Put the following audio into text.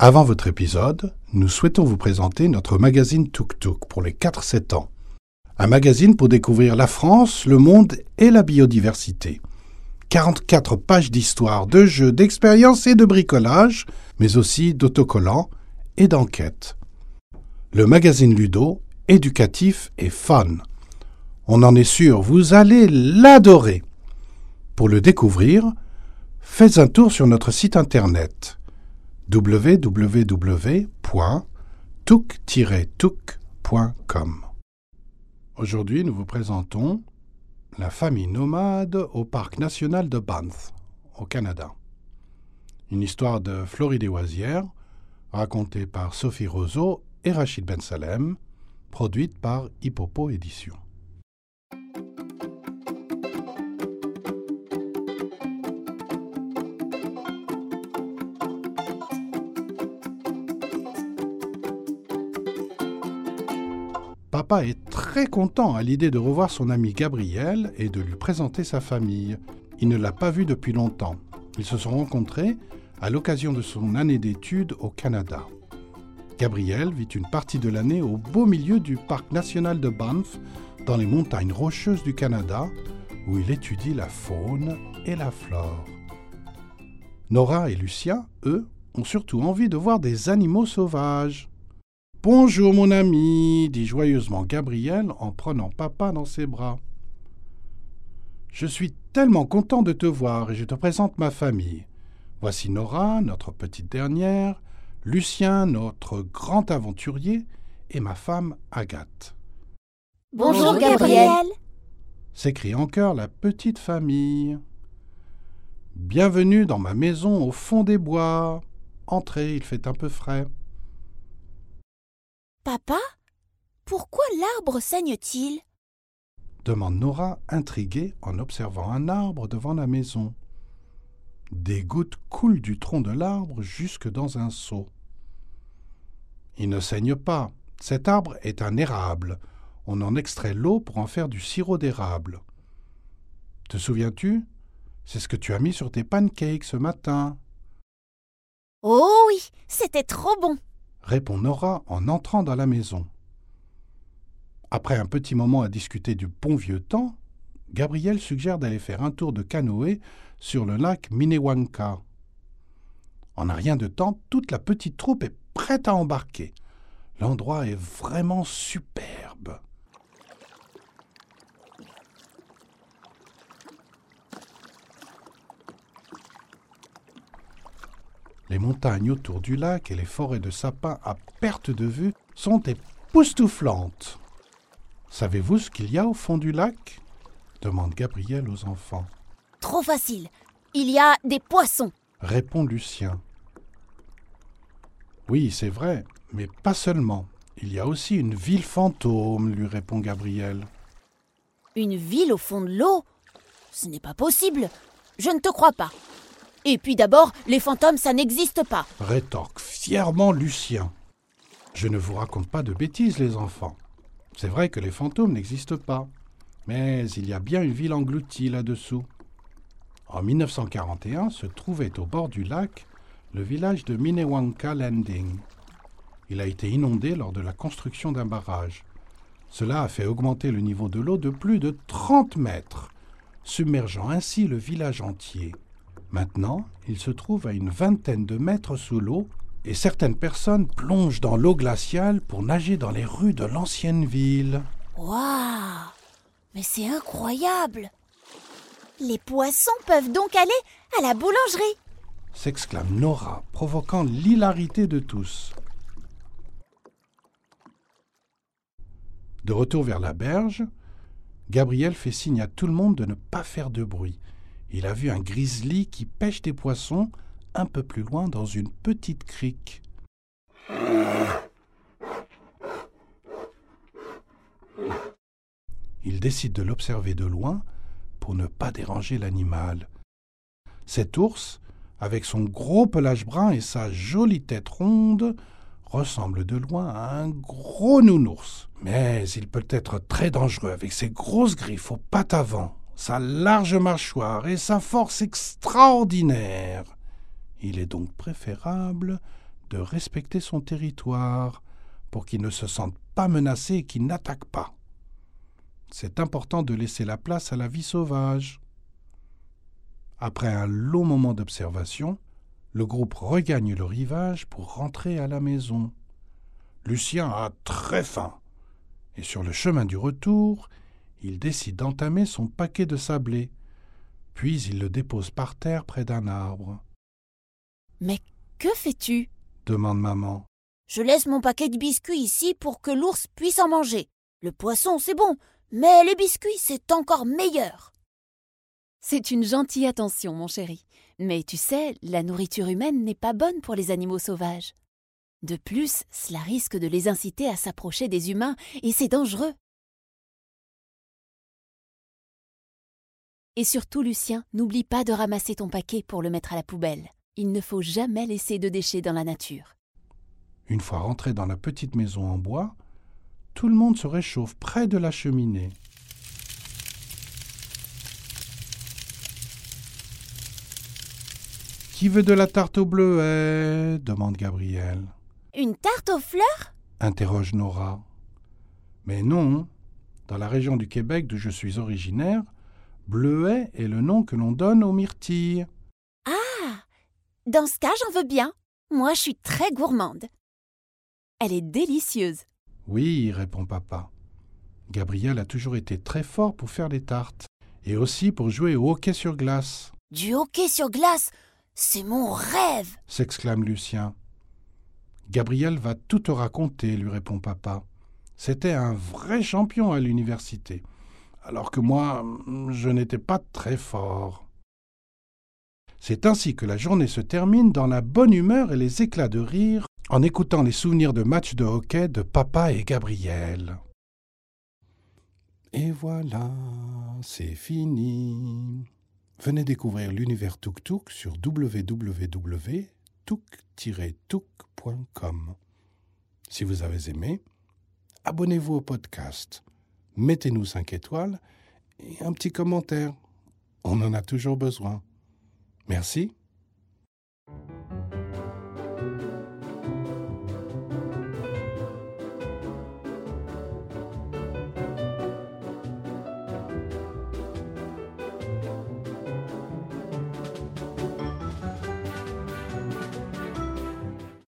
Avant votre épisode, nous souhaitons vous présenter notre magazine Tuk Tuk pour les 4-7 ans. Un magazine pour découvrir la France, le monde et la biodiversité. 44 pages d'histoire, de jeux, d'expériences et de bricolage, mais aussi d'autocollants et d'enquêtes. Le magazine Ludo, éducatif et fun. On en est sûr, vous allez l'adorer. Pour le découvrir, faites un tour sur notre site internet www.tuk-tuk.com. Aujourd'hui, nous vous présentons La famille nomade au parc national de Banff, au Canada. Une histoire de Floride Oisière, racontée par Sophie Roseau et Rachid Ben Salem, produite par Hippopo Éditions. Papa est très content à l'idée de revoir son ami Gabriel et de lui présenter sa famille. Il ne l'a pas vu depuis longtemps. Ils se sont rencontrés à l'occasion de son année d'études au Canada. Gabriel vit une partie de l'année au beau milieu du parc national de Banff, dans les montagnes rocheuses du Canada, où il étudie la faune et la flore. Nora et Lucien, eux, ont surtout envie de voir des animaux sauvages. Bonjour mon ami, dit joyeusement Gabriel en prenant papa dans ses bras. Je suis tellement content de te voir et je te présente ma famille. Voici Nora, notre petite dernière, Lucien, notre grand aventurier, et ma femme Agathe. Bonjour Gabriel s'écrie en chœur la petite famille. Bienvenue dans ma maison au fond des bois. Entrez, il fait un peu frais. Papa Pourquoi l'arbre saigne-t-il? demande Nora, intriguée en observant un arbre devant la maison. Des gouttes coulent du tronc de l'arbre jusque dans un seau. Il ne saigne pas. Cet arbre est un érable. On en extrait l'eau pour en faire du sirop d'érable. Te souviens-tu? C'est ce que tu as mis sur tes pancakes ce matin. Oh oui, c'était trop bon répond Nora en entrant dans la maison. Après un petit moment à discuter du bon vieux temps, Gabriel suggère d'aller faire un tour de canoë sur le lac Minnewanka. En un rien de temps, toute la petite troupe est prête à embarquer. L'endroit est vraiment superbe. Les montagnes autour du lac et les forêts de sapins à perte de vue sont époustouflantes. Savez-vous ce qu'il y a au fond du lac? demande Gabriel aux enfants. Trop facile. Il y a des poissons, répond Lucien. Oui, c'est vrai, mais pas seulement. Il y a aussi une ville fantôme, lui répond Gabriel. Une ville au fond de l'eau? Ce n'est pas possible. Je ne te crois pas. Et puis d'abord, les fantômes, ça n'existe pas. Rétorque fièrement Lucien. Je ne vous raconte pas de bêtises, les enfants. C'est vrai que les fantômes n'existent pas. Mais il y a bien une ville engloutie là-dessous. En 1941 se trouvait au bord du lac le village de Minnewanka Landing. Il a été inondé lors de la construction d'un barrage. Cela a fait augmenter le niveau de l'eau de plus de 30 mètres, submergeant ainsi le village entier. Maintenant, il se trouve à une vingtaine de mètres sous l'eau et certaines personnes plongent dans l'eau glaciale pour nager dans les rues de l'ancienne ville. Waouh Mais c'est incroyable Les poissons peuvent donc aller à la boulangerie s'exclame Nora, provoquant l'hilarité de tous. De retour vers la berge, Gabriel fait signe à tout le monde de ne pas faire de bruit il a vu un grizzly qui pêche des poissons un peu plus loin dans une petite crique. Il décide de l'observer de loin pour ne pas déranger l'animal. Cet ours, avec son gros pelage brun et sa jolie tête ronde, ressemble de loin à un gros nounours. Mais il peut être très dangereux avec ses grosses griffes aux pattes avant sa large mâchoire et sa force extraordinaire. Il est donc préférable de respecter son territoire pour qu'il ne se sente pas menacé et qu'il n'attaque pas. C'est important de laisser la place à la vie sauvage. Après un long moment d'observation, le groupe regagne le rivage pour rentrer à la maison. Lucien a très faim, et sur le chemin du retour, il décide d'entamer son paquet de sablés, puis il le dépose par terre près d'un arbre. Mais que fais-tu? demande maman. Je laisse mon paquet de biscuits ici pour que l'ours puisse en manger. Le poisson, c'est bon, mais les biscuits, c'est encore meilleur. C'est une gentille attention, mon chéri. Mais tu sais, la nourriture humaine n'est pas bonne pour les animaux sauvages. De plus, cela risque de les inciter à s'approcher des humains, et c'est dangereux. Et surtout, Lucien, n'oublie pas de ramasser ton paquet pour le mettre à la poubelle. Il ne faut jamais laisser de déchets dans la nature. Une fois rentré dans la petite maison en bois, tout le monde se réchauffe près de la cheminée. Qui veut de la tarte aux bleuets demande Gabriel. Une tarte aux fleurs? interroge Nora. Mais non, dans la région du Québec d'où je suis originaire, bleuet est le nom que l'on donne aux myrtilles. Ah Dans ce cas, j'en veux bien. Moi, je suis très gourmande. Elle est délicieuse. Oui, répond papa. Gabriel a toujours été très fort pour faire des tartes, et aussi pour jouer au hockey sur glace. Du hockey sur glace C'est mon rêve s'exclame Lucien. Gabriel va tout te raconter, lui répond papa. C'était un vrai champion à l'université, alors que moi, je n'étais pas très fort. C'est ainsi que la journée se termine dans la bonne humeur et les éclats de rire en écoutant les souvenirs de matchs de hockey de papa et Gabriel. Et voilà, c'est fini. Venez découvrir l'univers Tuk Tuk sur www.tuk-tuk.com. Si vous avez aimé, abonnez-vous au podcast, mettez-nous 5 étoiles et un petit commentaire. On en a toujours besoin. Merci